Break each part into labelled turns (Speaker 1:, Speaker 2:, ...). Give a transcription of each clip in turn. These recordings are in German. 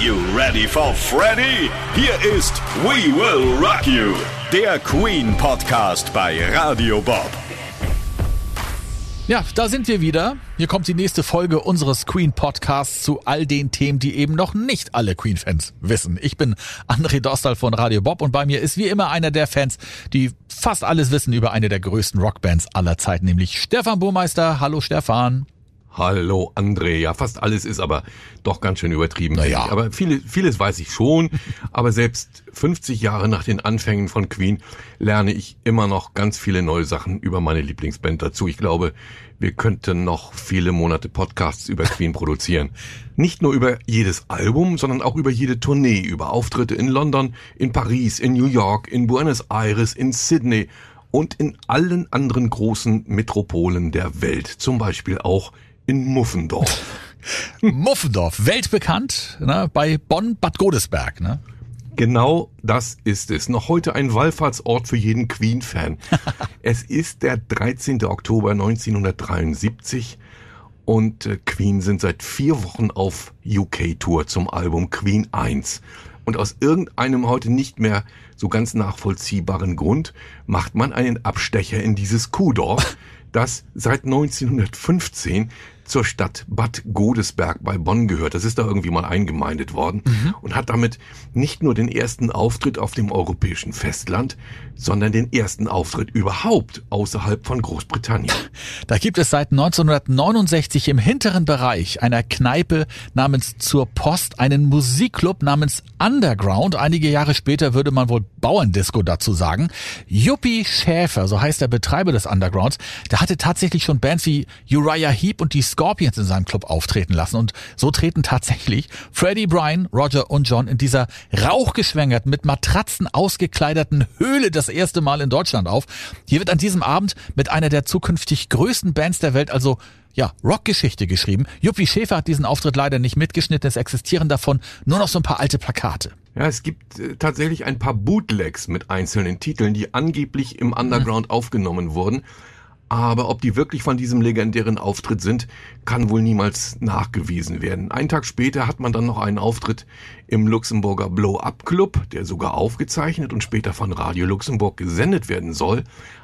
Speaker 1: you ready for Freddy? Hier ist We Will Rock You, der Queen Podcast bei Radio Bob.
Speaker 2: Ja, da sind wir wieder. Hier kommt die nächste Folge unseres Queen Podcasts zu all den Themen, die eben noch nicht alle Queen-Fans wissen. Ich bin André Dostal von Radio Bob und bei mir ist wie immer einer der Fans, die fast alles wissen über eine der größten Rockbands aller Zeiten, nämlich Stefan Burmeister. Hallo Stefan.
Speaker 3: Hallo André, ja fast alles ist aber doch ganz schön übertrieben.
Speaker 2: Naja.
Speaker 3: Aber viele, vieles weiß ich schon, aber selbst 50 Jahre nach den Anfängen von Queen lerne ich immer noch ganz viele neue Sachen über meine Lieblingsband dazu. Ich glaube, wir könnten noch viele Monate Podcasts über Queen produzieren. Nicht nur über jedes Album, sondern auch über jede Tournee, über Auftritte in London, in Paris, in New York, in Buenos Aires, in Sydney und in allen anderen großen Metropolen der Welt. Zum Beispiel auch in Muffendorf.
Speaker 2: Muffendorf, weltbekannt, ne, bei Bonn-Bad Godesberg. Ne?
Speaker 3: Genau das ist es. Noch heute ein Wallfahrtsort für jeden Queen-Fan. es ist der 13. Oktober 1973 und äh, Queen sind seit vier Wochen auf UK-Tour zum Album Queen 1. Und aus irgendeinem heute nicht mehr so ganz nachvollziehbaren Grund macht man einen Abstecher in dieses Kuhdorf, das seit 1915 zur Stadt Bad Godesberg bei Bonn gehört. Das ist da irgendwie mal eingemeindet worden
Speaker 2: Mhm.
Speaker 3: und hat damit nicht nur den ersten Auftritt auf dem europäischen Festland, sondern den ersten Auftritt überhaupt außerhalb von Großbritannien.
Speaker 2: Da gibt es seit 1969 im hinteren Bereich einer Kneipe namens Zur Post einen Musikclub namens Underground. Einige Jahre später würde man wohl Bauerndisco dazu sagen. Juppie Schäfer, so heißt der Betreiber des Undergrounds, der hatte tatsächlich schon Bands wie Uriah Heep und die Scorpions in seinem Club auftreten lassen. Und so treten tatsächlich Freddie, Brian, Roger und John in dieser rauchgeschwängerten, mit Matratzen ausgekleideten Höhle das erste Mal in Deutschland auf. Hier wird an diesem Abend mit einer der zukünftig größten Bands der Welt, also ja, Rockgeschichte geschrieben. Juppie Schäfer hat diesen Auftritt leider nicht mitgeschnitten. Es existieren davon nur noch so ein paar alte Plakate.
Speaker 3: Ja, es gibt äh, tatsächlich ein paar Bootlegs mit einzelnen Titeln, die angeblich im Underground aufgenommen wurden. Aber ob die wirklich von diesem legendären Auftritt sind, kann wohl niemals nachgewiesen werden. Einen Tag später hat man dann noch einen Auftritt im Luxemburger Blow-Up Club, der sogar aufgezeichnet und später von Radio Luxemburg gesendet werden soll.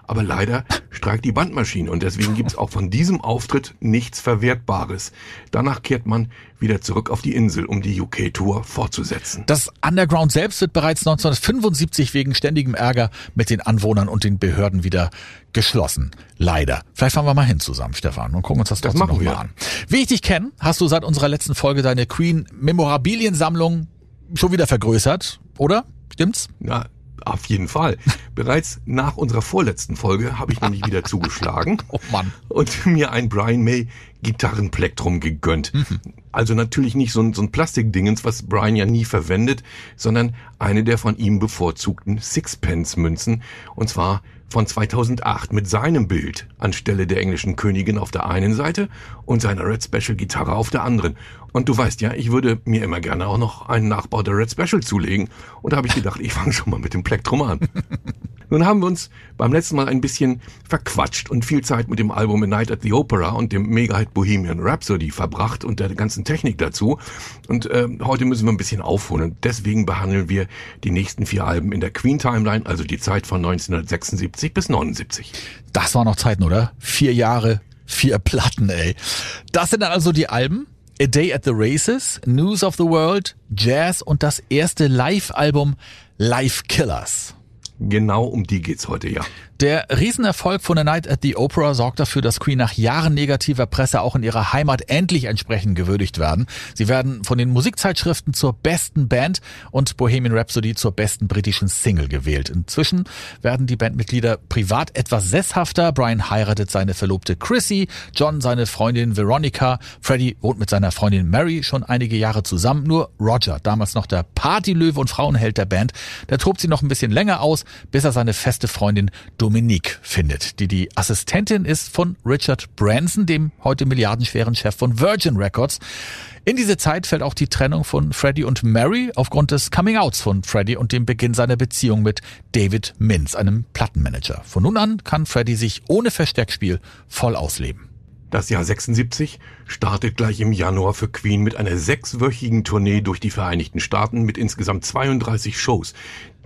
Speaker 3: Aber leider streikt die Bandmaschine und deswegen gibt's auch von diesem Auftritt nichts Verwertbares. Danach kehrt man wieder zurück auf die Insel, um die UK-Tour fortzusetzen.
Speaker 2: Das Underground selbst wird bereits 1975 wegen ständigem Ärger mit den Anwohnern und den Behörden wieder geschlossen. Leider. Vielleicht fahren wir mal hin zusammen, Stefan, und gucken uns das
Speaker 3: Das
Speaker 2: trotzdem
Speaker 3: machen
Speaker 2: noch mal
Speaker 3: wir.
Speaker 2: an. Wie ich dich kenne, hast du seit unserer letzten Folge deine Queen Memorabiliensammlung schon wieder vergrößert, oder? Stimmt's?
Speaker 3: Ja, auf jeden Fall. Bereits nach unserer vorletzten Folge habe ich nämlich wieder zugeschlagen
Speaker 2: Oh Mann.
Speaker 3: und mir ein Brian May Gitarrenplektrum gegönnt. Also natürlich nicht so ein, so ein Plastikdingens, was Brian ja nie verwendet, sondern eine der von ihm bevorzugten Sixpence-Münzen. Und zwar von 2008 mit seinem Bild anstelle der englischen Königin auf der einen Seite und seiner Red Special Gitarre auf der anderen. Und du weißt ja, ich würde mir immer gerne auch noch einen Nachbau der Red Special zulegen. Und da habe ich gedacht, ich fange schon mal mit dem Plektrum an. Nun haben wir uns beim letzten Mal ein bisschen verquatscht und viel Zeit mit dem Album A Night at the Opera und dem Mega-Hit Bohemian Rhapsody verbracht und der ganzen Technik dazu. Und äh, heute müssen wir ein bisschen aufholen. Und deswegen behandeln wir die nächsten vier Alben in der Queen Timeline, also die Zeit von 1976 bis 79.
Speaker 2: Das war noch Zeiten, oder? Vier Jahre, vier Platten, ey. Das sind dann also die Alben. A Day at the Races, News of the World, Jazz und das erste Live-Album Live Killers.
Speaker 3: Genau um die geht's heute, ja.
Speaker 2: Der Riesenerfolg von A Night at the Opera sorgt dafür, dass Queen nach Jahren negativer Presse auch in ihrer Heimat endlich entsprechend gewürdigt werden. Sie werden von den Musikzeitschriften zur besten Band und Bohemian Rhapsody zur besten britischen Single gewählt. Inzwischen werden die Bandmitglieder privat etwas sesshafter. Brian heiratet seine Verlobte Chrissy, John seine Freundin Veronica, Freddie wohnt mit seiner Freundin Mary schon einige Jahre zusammen. Nur Roger, damals noch der Partylöwe und Frauenheld der Band, der tobt sie noch ein bisschen länger aus, bis er seine feste Freundin Dominique findet, die die Assistentin ist von Richard Branson, dem heute milliardenschweren Chef von Virgin Records. In diese Zeit fällt auch die Trennung von Freddie und Mary aufgrund des Coming-Outs von Freddie und dem Beginn seiner Beziehung mit David Mintz, einem Plattenmanager. Von nun an kann Freddie sich ohne Versteckspiel voll ausleben.
Speaker 3: Das Jahr 76 startet gleich im Januar für Queen mit einer sechswöchigen Tournee durch die Vereinigten Staaten mit insgesamt 32 Shows.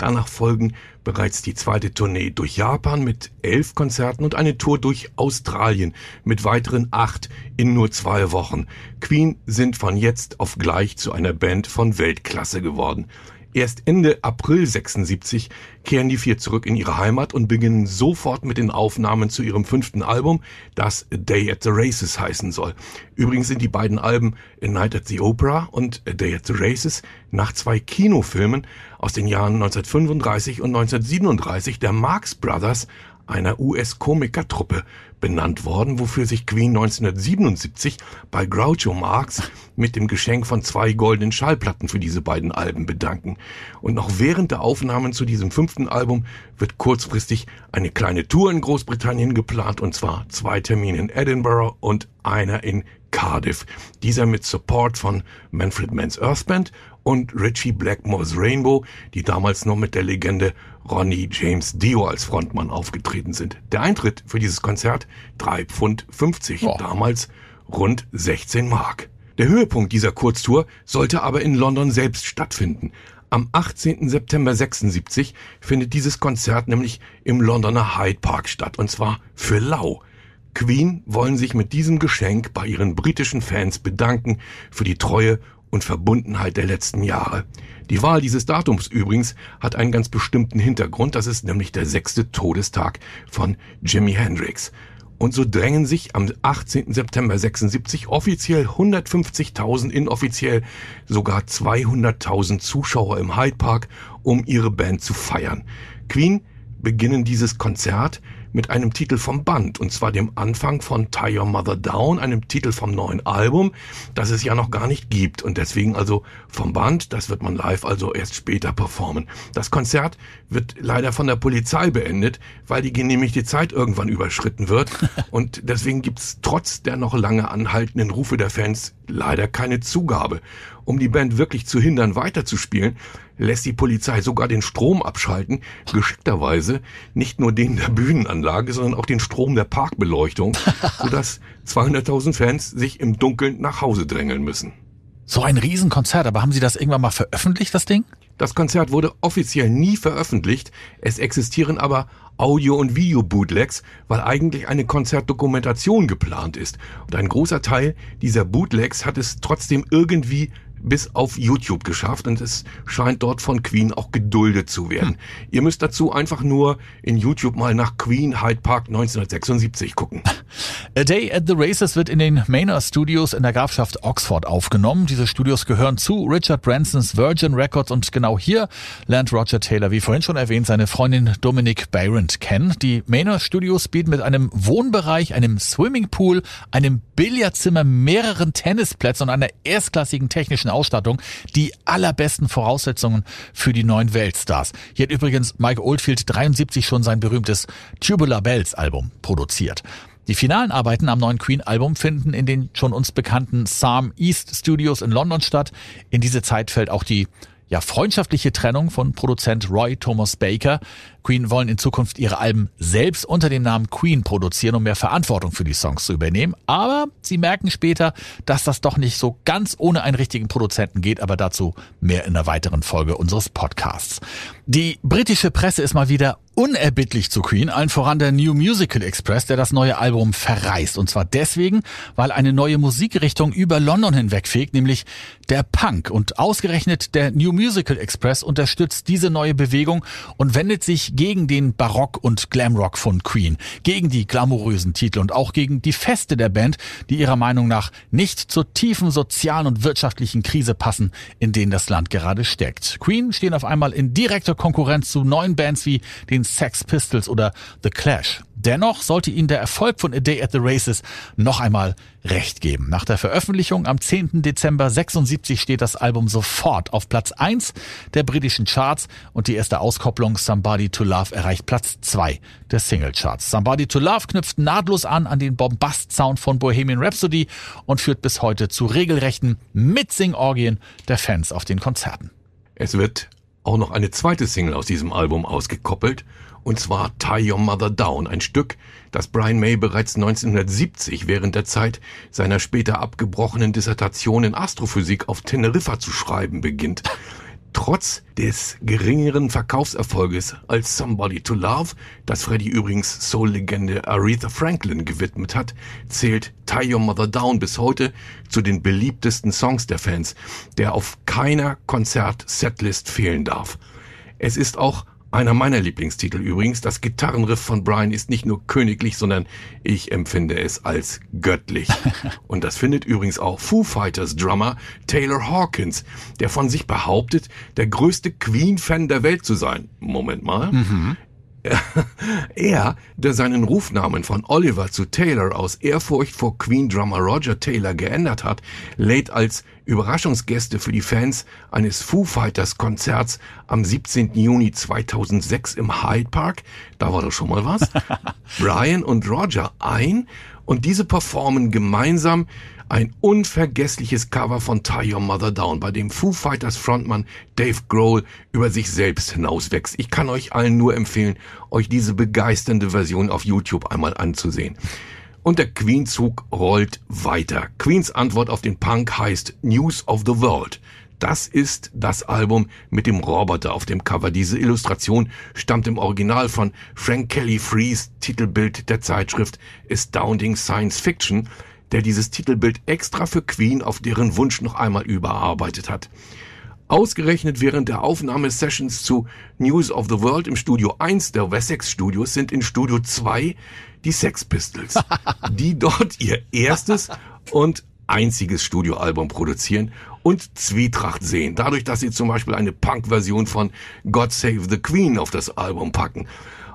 Speaker 3: Danach folgen bereits die zweite Tournee durch Japan mit elf Konzerten und eine Tour durch Australien mit weiteren acht in nur zwei Wochen. Queen sind von jetzt auf gleich zu einer Band von Weltklasse geworden. Erst Ende April 76 kehren die vier zurück in ihre Heimat und beginnen sofort mit den Aufnahmen zu ihrem fünften Album, das Day at the Races heißen soll. Übrigens sind die beiden Alben A Night at the Opera und A Day at the Races nach zwei Kinofilmen aus den Jahren 1935 und 1937 der Marx Brothers einer US-Komikertruppe benannt worden, wofür sich Queen 1977 bei Groucho Marx mit dem Geschenk von zwei goldenen Schallplatten für diese beiden Alben bedanken. Und noch während der Aufnahmen zu diesem fünften Album wird kurzfristig eine kleine Tour in Großbritannien geplant, und zwar zwei Termine in Edinburgh und einer in Cardiff. Dieser mit Support von Manfred Mann's Earth Band und Richie Blackmore's Rainbow, die damals noch mit der Legende Ronnie James Dio als Frontmann aufgetreten sind. Der Eintritt für dieses Konzert 3 Pfund 50, oh. damals rund 16 Mark. Der Höhepunkt dieser Kurztour sollte aber in London selbst stattfinden. Am 18. September 76 findet dieses Konzert nämlich im Londoner Hyde Park statt, und zwar für Lau. Queen wollen sich mit diesem Geschenk bei ihren britischen Fans bedanken für die Treue und Verbundenheit der letzten Jahre. Die Wahl dieses Datums übrigens hat einen ganz bestimmten Hintergrund, das ist nämlich der sechste Todestag von Jimi Hendrix. Und so drängen sich am 18. September 76 offiziell 150.000, inoffiziell sogar 200.000 Zuschauer im Hyde Park, um ihre Band zu feiern. Queen beginnen dieses Konzert mit einem Titel vom Band, und zwar dem Anfang von Tie Your Mother Down, einem Titel vom neuen Album, das es ja noch gar nicht gibt, und deswegen also vom Band, das wird man live also erst später performen. Das Konzert wird leider von der Polizei beendet, weil die genehmigte Zeit irgendwann überschritten wird, und deswegen gibt's trotz der noch lange anhaltenden Rufe der Fans leider keine Zugabe. Um die Band wirklich zu hindern, weiterzuspielen, lässt die Polizei sogar den Strom abschalten, geschickterweise nicht nur den der Bühnenanlage, sondern auch den Strom der Parkbeleuchtung, sodass 200.000 Fans sich im Dunkeln nach Hause drängeln müssen.
Speaker 2: So ein Riesenkonzert, aber haben Sie das irgendwann mal veröffentlicht, das Ding?
Speaker 3: Das Konzert wurde offiziell nie veröffentlicht, es existieren aber Audio- und Video-Bootlegs, weil eigentlich eine Konzertdokumentation geplant ist. Und ein großer Teil dieser Bootlegs hat es trotzdem irgendwie bis auf YouTube geschafft und es scheint dort von Queen auch geduldet zu werden. Hm. Ihr müsst dazu einfach nur in YouTube mal nach Queen Hyde Park 1976 gucken.
Speaker 2: A Day at the Races wird in den Manor Studios in der Grafschaft Oxford aufgenommen. Diese Studios gehören zu Richard Bransons Virgin Records und genau hier lernt Roger Taylor, wie vorhin schon erwähnt, seine Freundin Dominic Barrett kennen. Die Manor Studios bieten mit einem Wohnbereich, einem Swimmingpool, einem Billardzimmer, mehreren Tennisplätzen und einer erstklassigen technischen Ausstattung die allerbesten Voraussetzungen für die neuen Weltstars. Hier hat übrigens Mike Oldfield 73 schon sein berühmtes Tubular Bells Album produziert. Die finalen Arbeiten am neuen Queen-Album finden in den schon uns bekannten Psalm East Studios in London statt. In diese Zeit fällt auch die ja, freundschaftliche Trennung von Produzent Roy Thomas Baker. Queen wollen in Zukunft ihre Alben selbst unter dem Namen Queen produzieren, um mehr Verantwortung für die Songs zu übernehmen. Aber sie merken später, dass das doch nicht so ganz ohne einen richtigen Produzenten geht, aber dazu mehr in einer weiteren Folge unseres Podcasts. Die britische Presse ist mal wieder unerbittlich zu Queen, allen voran der New Musical Express, der das neue Album verreist. Und zwar deswegen, weil eine neue Musikrichtung über London hinwegfegt, nämlich der Punk. Und ausgerechnet der New Musical Express unterstützt diese neue Bewegung und wendet sich gegen den Barock und Glamrock von Queen, gegen die glamourösen Titel und auch gegen die Feste der Band, die ihrer Meinung nach nicht zur tiefen sozialen und wirtschaftlichen Krise passen, in denen das Land gerade steckt. Queen stehen auf einmal in direkter Konkurrenz zu neuen Bands wie den Sex Pistols oder The Clash. Dennoch sollte Ihnen der Erfolg von A Day at the Races noch einmal recht geben. Nach der Veröffentlichung am 10. Dezember 76 steht das Album sofort auf Platz 1 der britischen Charts und die erste Auskopplung Somebody to Love erreicht Platz 2 der Singlecharts. Somebody to Love knüpft nahtlos an an den Bombast-Sound von Bohemian Rhapsody und führt bis heute zu regelrechten Mitsing-Orgien der Fans auf den Konzerten.
Speaker 3: Es wird auch noch eine zweite Single aus diesem Album ausgekoppelt, und zwar Tie Your Mother Down, ein Stück, das Brian May bereits 1970 während der Zeit seiner später abgebrochenen Dissertation in Astrophysik auf Teneriffa zu schreiben beginnt. Trotz des geringeren Verkaufserfolges als Somebody to Love, das Freddie übrigens Soul-Legende Aretha Franklin gewidmet hat, zählt Tie Your Mother Down bis heute zu den beliebtesten Songs der Fans, der auf keiner Konzert-Setlist fehlen darf. Es ist auch einer meiner Lieblingstitel übrigens. Das Gitarrenriff von Brian ist nicht nur königlich, sondern ich empfinde es als göttlich. Und das findet übrigens auch Foo Fighters Drummer Taylor Hawkins, der von sich behauptet, der größte Queen-Fan der Welt zu sein. Moment mal. Mhm. er, der seinen Rufnamen von Oliver zu Taylor aus Ehrfurcht vor Queen-Drummer Roger Taylor geändert hat, lädt als Überraschungsgäste für die Fans eines Foo Fighters Konzerts am 17. Juni 2006 im Hyde Park, da war doch schon mal was, Brian und Roger ein und diese performen gemeinsam ein unvergessliches Cover von Tie Your Mother Down, bei dem Foo Fighters Frontmann Dave Grohl über sich selbst hinauswächst. Ich kann euch allen nur empfehlen, euch diese begeisternde Version auf YouTube einmal anzusehen. Und der Queen-Zug rollt weiter. Queens Antwort auf den Punk heißt News of the World. Das ist das Album mit dem Roboter auf dem Cover. Diese Illustration stammt im Original von Frank Kelly Frees Titelbild der Zeitschrift Astounding Science Fiction der dieses Titelbild extra für Queen auf deren Wunsch noch einmal überarbeitet hat. Ausgerechnet während der Aufnahmesessions zu News of the World im Studio 1 der Wessex Studios sind in Studio 2 die Sex Pistols, die dort ihr erstes und einziges Studioalbum produzieren und Zwietracht sehen. Dadurch, dass sie zum Beispiel eine Punk-Version von God Save the Queen auf das Album packen.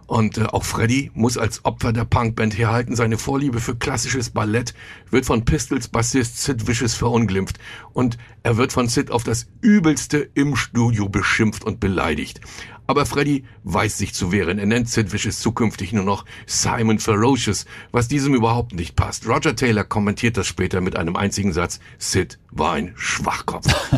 Speaker 3: Und äh, auch Freddy muss als Opfer der Punkband herhalten. Seine Vorliebe für klassisches Ballett wird von Pistols Bassist Sid Vicious verunglimpft und er wird von Sid auf das Übelste im Studio beschimpft und beleidigt. Aber Freddy weiß sich zu wehren. Er nennt Sid Vicious zukünftig nur noch Simon Ferocious, was diesem überhaupt nicht passt. Roger Taylor kommentiert das später mit einem einzigen Satz. Sid war ein Schwachkopf.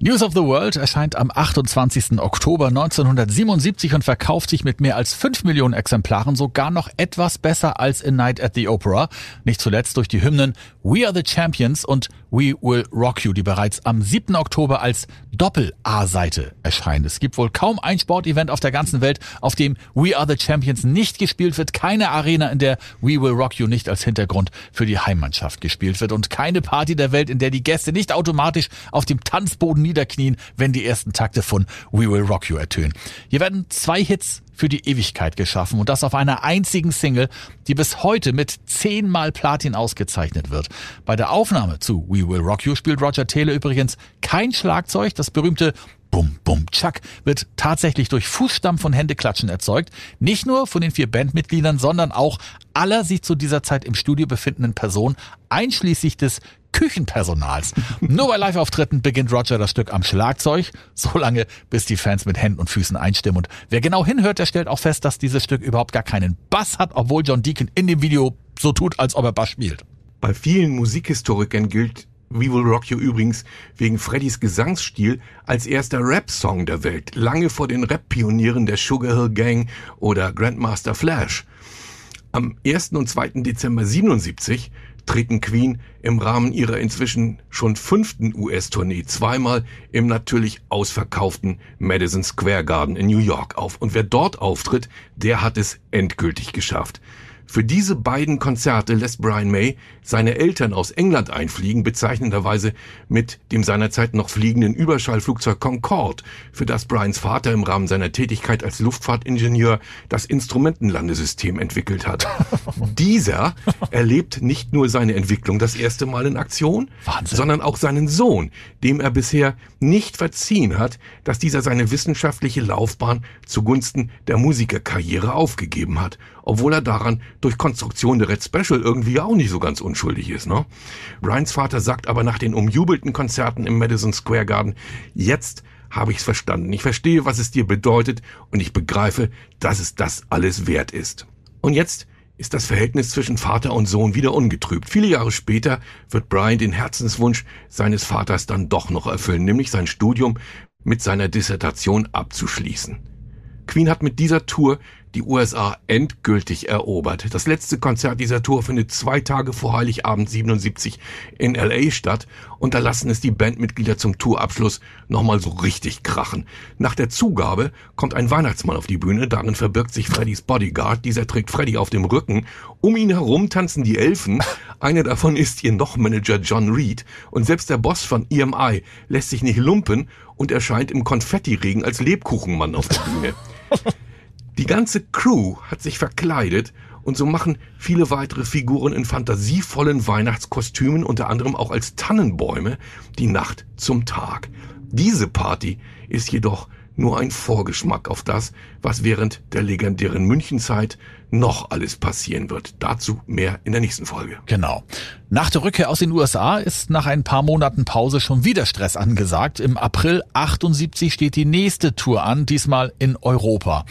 Speaker 2: News of the World erscheint am 28. Oktober 1977 und verkauft sich mit mehr als 5 Millionen Exemplaren sogar noch etwas besser als A Night at the Opera. Nicht zuletzt durch die Hymnen We Are the Champions und We Will Rock You, die bereits am 7. Oktober als Doppel-A-Seite erscheinen. Es gibt wohl kaum ein Sportevent auf der ganzen Welt, auf dem We Are the Champions nicht gespielt wird. Keine Arena, in der We Will Rock You nicht als Hintergrund für die Heimmannschaft gespielt wird. Und keine Party der Welt, in der die Gäste nicht automatisch auf dem Tanzboden niederknien, wenn die ersten Takte von We Will Rock You ertönen. Hier werden zwei Hits für die Ewigkeit geschaffen und das auf einer einzigen Single, die bis heute mit zehnmal Platin ausgezeichnet wird. Bei der Aufnahme zu We Will Rock You spielt Roger Taylor übrigens kein Schlagzeug. Das berühmte Bum Bum Chuck wird tatsächlich durch Fußstampf und Händeklatschen erzeugt. Nicht nur von den vier Bandmitgliedern, sondern auch aller sich zu dieser Zeit im Studio befindenden Personen, einschließlich des Küchenpersonals. Nur bei Live-Auftritten beginnt Roger das Stück am Schlagzeug, so lange, bis die Fans mit Händen und Füßen einstimmen. Und wer genau hinhört, der stellt auch fest, dass dieses Stück überhaupt gar keinen Bass hat, obwohl John Deacon in dem Video so tut, als ob er Bass spielt.
Speaker 3: Bei vielen Musikhistorikern gilt We Will Rock You übrigens wegen Freddys Gesangsstil als erster Rap-Song der Welt, lange vor den Rap-Pionieren der Sugar Hill Gang oder Grandmaster Flash. Am 1. und 2. Dezember 77 treten Queen im Rahmen ihrer inzwischen schon fünften US-Tournee zweimal im natürlich ausverkauften Madison Square Garden in New York auf. Und wer dort auftritt, der hat es endgültig geschafft. Für diese beiden Konzerte lässt Brian May seine Eltern aus England einfliegen, bezeichnenderweise mit dem seinerzeit noch fliegenden Überschallflugzeug Concorde, für das Brians Vater im Rahmen seiner Tätigkeit als Luftfahrtingenieur das Instrumentenlandesystem entwickelt hat. Dieser erlebt nicht nur seine Entwicklung das erste Mal in Aktion, Wahnsinn. sondern auch seinen Sohn, dem er bisher nicht verziehen hat, dass dieser seine wissenschaftliche Laufbahn zugunsten der Musikerkarriere aufgegeben hat, obwohl er daran durch Konstruktion der Red Special irgendwie auch nicht so ganz unschuldig ist. Ne? Ryans Vater sagt aber nach den umjubelten Konzerten im Madison Square Garden, jetzt habe ich's verstanden. Ich verstehe, was es dir bedeutet und ich begreife, dass es das alles wert ist. Und jetzt ist das Verhältnis zwischen Vater und Sohn wieder ungetrübt. Viele Jahre später wird Brian den Herzenswunsch seines Vaters dann doch noch erfüllen, nämlich sein Studium mit seiner Dissertation abzuschließen. Queen hat mit dieser Tour die USA endgültig erobert. Das letzte Konzert dieser Tour findet zwei Tage vor Heiligabend 77 in LA statt und da lassen es die Bandmitglieder zum Tourabschluss nochmal so richtig krachen. Nach der Zugabe kommt ein Weihnachtsmann auf die Bühne, darin verbirgt sich Freddys Bodyguard, dieser trägt Freddy auf dem Rücken, um ihn herum tanzen die Elfen, einer davon ist ihr noch Manager John Reed und selbst der Boss von EMI lässt sich nicht lumpen und erscheint im Konfettiregen als Lebkuchenmann auf der Bühne. Die ganze Crew hat sich verkleidet und so machen viele weitere Figuren in fantasievollen Weihnachtskostümen, unter anderem auch als Tannenbäume, die Nacht zum Tag. Diese Party ist jedoch nur ein Vorgeschmack auf das, was während der legendären Münchenzeit noch alles passieren wird. Dazu mehr in der nächsten Folge.
Speaker 2: Genau. Nach der Rückkehr aus den USA ist nach ein paar Monaten Pause schon wieder Stress angesagt. Im April 78 steht die nächste Tour an, diesmal in Europa.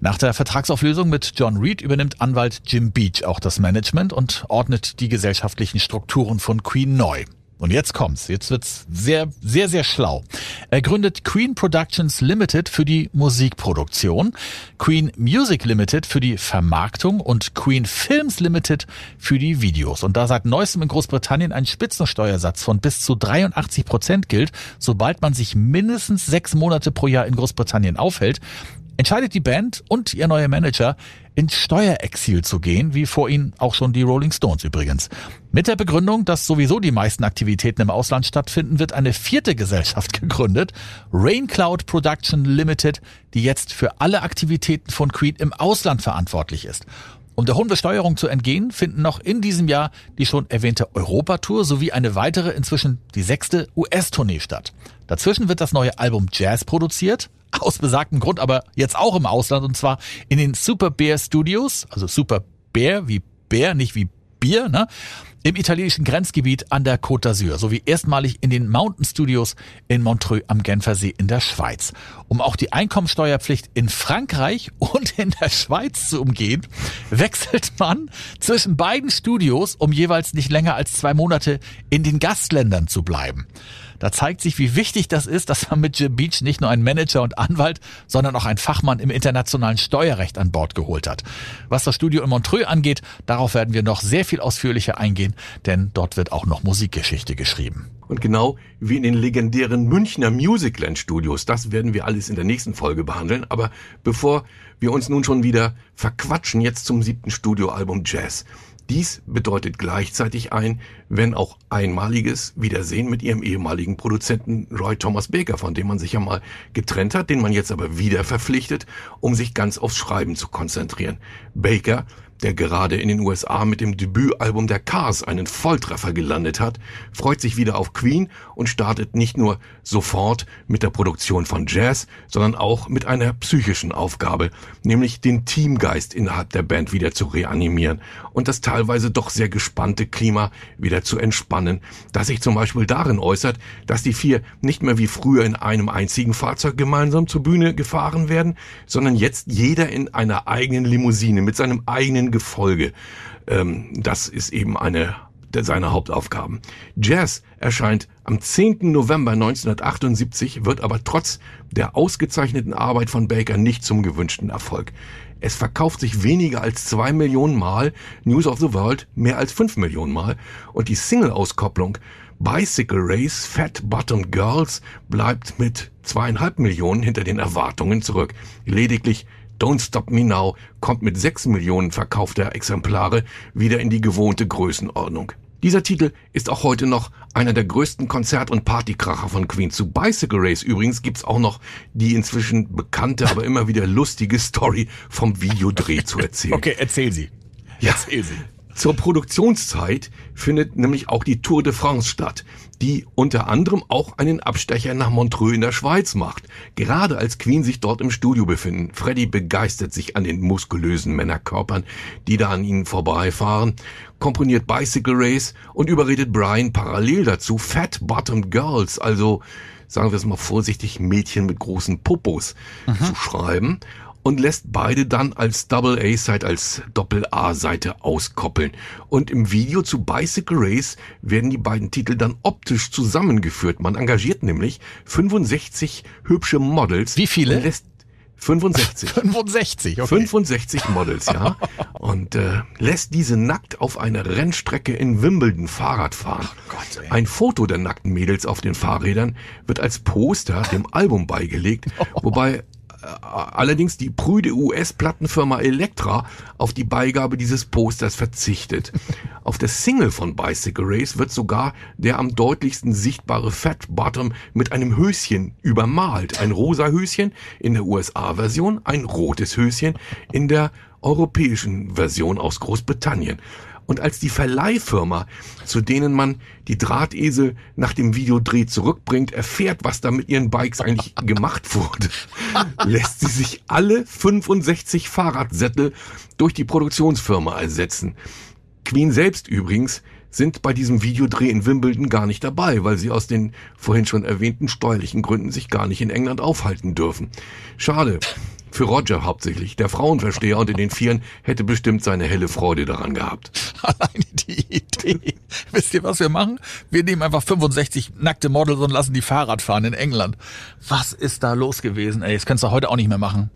Speaker 2: Nach der Vertragsauflösung mit John Reed übernimmt Anwalt Jim Beach auch das Management und ordnet die gesellschaftlichen Strukturen von Queen neu. Und jetzt kommt's. Jetzt wird's sehr, sehr, sehr schlau. Er gründet Queen Productions Limited für die Musikproduktion, Queen Music Limited für die Vermarktung und Queen Films Limited für die Videos. Und da seit neuestem in Großbritannien ein Spitzensteuersatz von bis zu 83 Prozent gilt, sobald man sich mindestens sechs Monate pro Jahr in Großbritannien aufhält, entscheidet die Band und ihr neuer Manager, ins Steuerexil zu gehen, wie vor ihnen auch schon die Rolling Stones übrigens. Mit der Begründung, dass sowieso die meisten Aktivitäten im Ausland stattfinden, wird eine vierte Gesellschaft gegründet, Raincloud Production Limited, die jetzt für alle Aktivitäten von Queen im Ausland verantwortlich ist. Um der hohen Besteuerung zu entgehen, finden noch in diesem Jahr die schon erwähnte Europatour sowie eine weitere, inzwischen die sechste US-Tournee statt. Dazwischen wird das neue Album Jazz produziert, aus besagtem Grund aber jetzt auch im Ausland und zwar in den Super Bear Studios, also Super Bear wie Bär, nicht wie Bier, ne? im italienischen Grenzgebiet an der Côte d'Azur sowie erstmalig in den Mountain Studios in Montreux am Genfersee in der Schweiz. Um auch die Einkommensteuerpflicht in Frankreich und in der Schweiz zu umgehen, wechselt man zwischen beiden Studios, um jeweils nicht länger als zwei Monate in den Gastländern zu bleiben. Da zeigt sich, wie wichtig das ist, dass man mit Jim Beach nicht nur einen Manager und Anwalt, sondern auch einen Fachmann im internationalen Steuerrecht an Bord geholt hat. Was das Studio in Montreux angeht, darauf werden wir noch sehr viel ausführlicher eingehen, denn dort wird auch noch Musikgeschichte geschrieben.
Speaker 3: Und genau wie in den legendären Münchner Musicland Studios, das werden wir alles in der nächsten Folge behandeln. Aber bevor wir uns nun schon wieder verquatschen, jetzt zum siebten Studioalbum Jazz. Dies bedeutet gleichzeitig ein, wenn auch einmaliges Wiedersehen mit ihrem ehemaligen Produzenten Roy Thomas Baker, von dem man sich ja mal getrennt hat, den man jetzt aber wieder verpflichtet, um sich ganz aufs Schreiben zu konzentrieren. Baker der gerade in den USA mit dem Debütalbum der Cars einen Volltreffer gelandet hat, freut sich wieder auf Queen und startet nicht nur sofort mit der Produktion von Jazz, sondern auch mit einer psychischen Aufgabe, nämlich den Teamgeist innerhalb der Band wieder zu reanimieren und das teilweise doch sehr gespannte Klima wieder zu entspannen, das sich zum Beispiel darin äußert, dass die vier nicht mehr wie früher in einem einzigen Fahrzeug gemeinsam zur Bühne gefahren werden, sondern jetzt jeder in einer eigenen Limousine mit seinem eigenen ein Gefolge. Ähm, das ist eben eine seiner Hauptaufgaben. Jazz erscheint am 10. November 1978, wird aber trotz der ausgezeichneten Arbeit von Baker nicht zum gewünschten Erfolg. Es verkauft sich weniger als zwei Millionen Mal, News of the World mehr als fünf Millionen Mal und die Single-Auskopplung Bicycle Race Fat Bottom Girls bleibt mit zweieinhalb Millionen hinter den Erwartungen zurück. Lediglich Don't Stop Me Now kommt mit 6 Millionen verkaufter Exemplare wieder in die gewohnte Größenordnung. Dieser Titel ist auch heute noch einer der größten Konzert- und Partykracher von Queen. Zu Bicycle Race übrigens gibt's auch noch die inzwischen bekannte, aber immer wieder lustige Story vom Videodreh zu erzählen.
Speaker 2: Okay, erzähl sie.
Speaker 3: Ja. Erzähl sie. Zur Produktionszeit findet nämlich auch die Tour de France statt, die unter anderem auch einen Abstecher nach Montreux in der Schweiz macht. Gerade als Queen sich dort im Studio befinden. Freddy begeistert sich an den muskulösen Männerkörpern, die da an ihnen vorbeifahren, komponiert Bicycle Race und überredet Brian parallel dazu Fat Bottom Girls, also sagen wir es mal vorsichtig, Mädchen mit großen Popos mhm. zu schreiben. Und lässt beide dann als Double A-Side, als Doppel-A-Seite auskoppeln. Und im Video zu Bicycle Race werden die beiden Titel dann optisch zusammengeführt. Man engagiert nämlich 65 hübsche Models.
Speaker 2: Wie viele?
Speaker 3: Und lässt 65.
Speaker 2: 65, okay.
Speaker 3: 65 Models, ja. Und äh, lässt diese nackt auf einer Rennstrecke in Wimbledon Fahrrad fahren.
Speaker 2: Gott, ey.
Speaker 3: Ein Foto der nackten Mädels auf den Fahrrädern wird als Poster dem Album beigelegt, wobei äh, allerdings die prüde US-Plattenfirma Elektra auf die Beigabe dieses Posters verzichtet. Auf der Single von Bicycle Race wird sogar der am deutlichsten sichtbare Fat Bottom mit einem Höschen übermalt. Ein rosa Höschen in der USA-Version, ein rotes Höschen in der europäischen Version aus Großbritannien. Und als die Verleihfirma, zu denen man die Drahtesel nach dem Videodreh zurückbringt, erfährt, was da mit ihren Bikes eigentlich gemacht wurde, lässt sie sich alle 65 Fahrradsättel durch die Produktionsfirma ersetzen. Queen selbst übrigens sind bei diesem Videodreh in Wimbledon gar nicht dabei, weil sie aus den vorhin schon erwähnten steuerlichen Gründen sich gar nicht in England aufhalten dürfen. Schade. Für Roger hauptsächlich. Der Frauenversteher unter den Vieren hätte bestimmt seine helle Freude daran gehabt.
Speaker 2: Alleine die Idee. Wisst ihr, was wir machen? Wir nehmen einfach 65 nackte Models und lassen die Fahrrad fahren in England. Was ist da los gewesen? Ey, das kannst du heute auch nicht mehr machen.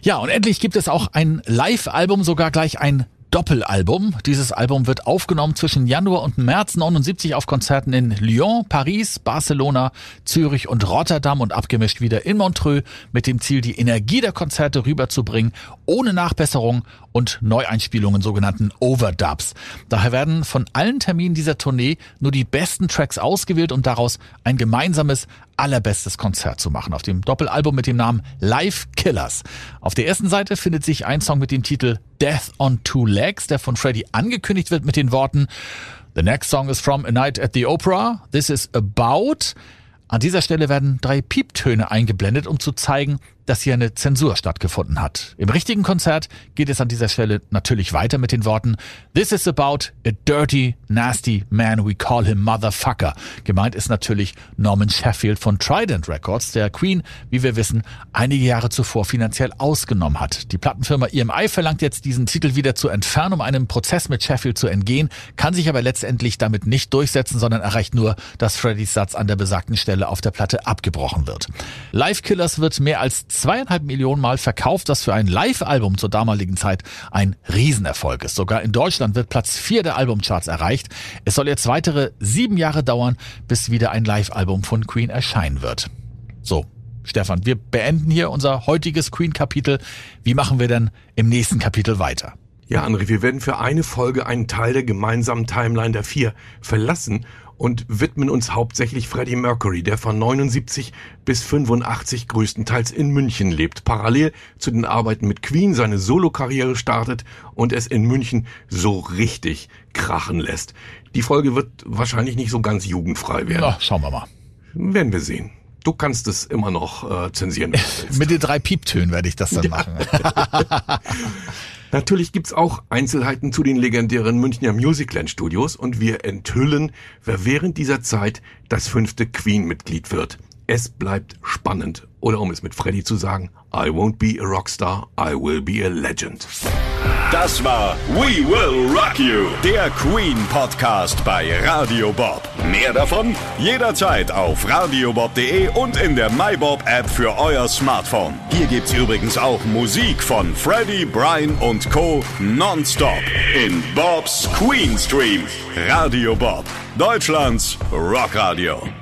Speaker 2: Ja, und endlich gibt es auch ein Live-Album, sogar gleich ein Doppelalbum. Dieses Album wird aufgenommen zwischen Januar und März 79 auf Konzerten in Lyon, Paris, Barcelona, Zürich und Rotterdam und abgemischt wieder in Montreux mit dem Ziel, die Energie der Konzerte rüberzubringen, ohne Nachbesserung und Neueinspielungen, sogenannten Overdubs. Daher werden von allen Terminen dieser Tournee nur die besten Tracks ausgewählt und daraus ein gemeinsames allerbestes Konzert zu machen. Auf dem Doppelalbum mit dem Namen Live Killers. Auf der ersten Seite findet sich ein Song mit dem Titel Death on Two Legs, der von Freddy angekündigt wird mit den Worten The next song is from A Night at the Opera. This is about. An dieser Stelle werden drei Pieptöne eingeblendet, um zu zeigen, dass hier eine Zensur stattgefunden hat. Im richtigen Konzert geht es an dieser Stelle natürlich weiter mit den Worten This is about a dirty, nasty man, we call him Motherfucker. Gemeint ist natürlich Norman Sheffield von Trident Records, der Queen, wie wir wissen, einige Jahre zuvor finanziell ausgenommen hat. Die Plattenfirma EMI verlangt jetzt diesen Titel wieder zu entfernen, um einem Prozess mit Sheffield zu entgehen, kann sich aber letztendlich damit nicht durchsetzen, sondern erreicht nur, dass Freddys Satz an der besagten Stelle auf der Platte abgebrochen wird. Live Killers wird mehr als zweieinhalb Millionen Mal verkauft, das für ein Live-Album zur damaligen Zeit ein Riesenerfolg ist. Sogar in Deutschland wird Platz vier der Albumcharts erreicht. Es soll jetzt weitere sieben Jahre dauern, bis wieder ein Live-Album von Queen erscheinen wird. So, Stefan, wir beenden hier unser heutiges Queen-Kapitel. Wie machen wir denn im nächsten Kapitel weiter?
Speaker 3: Ja, André, wir werden für eine Folge einen Teil der gemeinsamen Timeline der vier verlassen und widmen uns hauptsächlich Freddie Mercury, der von 79 bis 85 größtenteils in München lebt, parallel zu den Arbeiten mit Queen seine Solokarriere startet und es in München so richtig krachen lässt. Die Folge wird wahrscheinlich nicht so ganz jugendfrei werden.
Speaker 2: Na, schauen wir mal.
Speaker 3: Werden wir sehen. Du kannst es immer noch äh, zensieren.
Speaker 2: Mit den drei Pieptönen werde ich das dann machen.
Speaker 3: Natürlich gibt's auch Einzelheiten zu den legendären Münchner Musicland Studios und wir enthüllen, wer während dieser Zeit das fünfte Queen-Mitglied wird. Es bleibt spannend. Oder um es mit Freddy zu sagen, I won't be a Rockstar, I will be a Legend.
Speaker 1: Das war We Will Rock You, der Queen Podcast bei Radio Bob. Mehr davon jederzeit auf radiobob.de und in der MyBob App für euer Smartphone. Hier gibt's übrigens auch Musik von Freddie, Brian und Co. nonstop in Bobs Queen Stream. Radio Bob, Deutschlands Rockradio.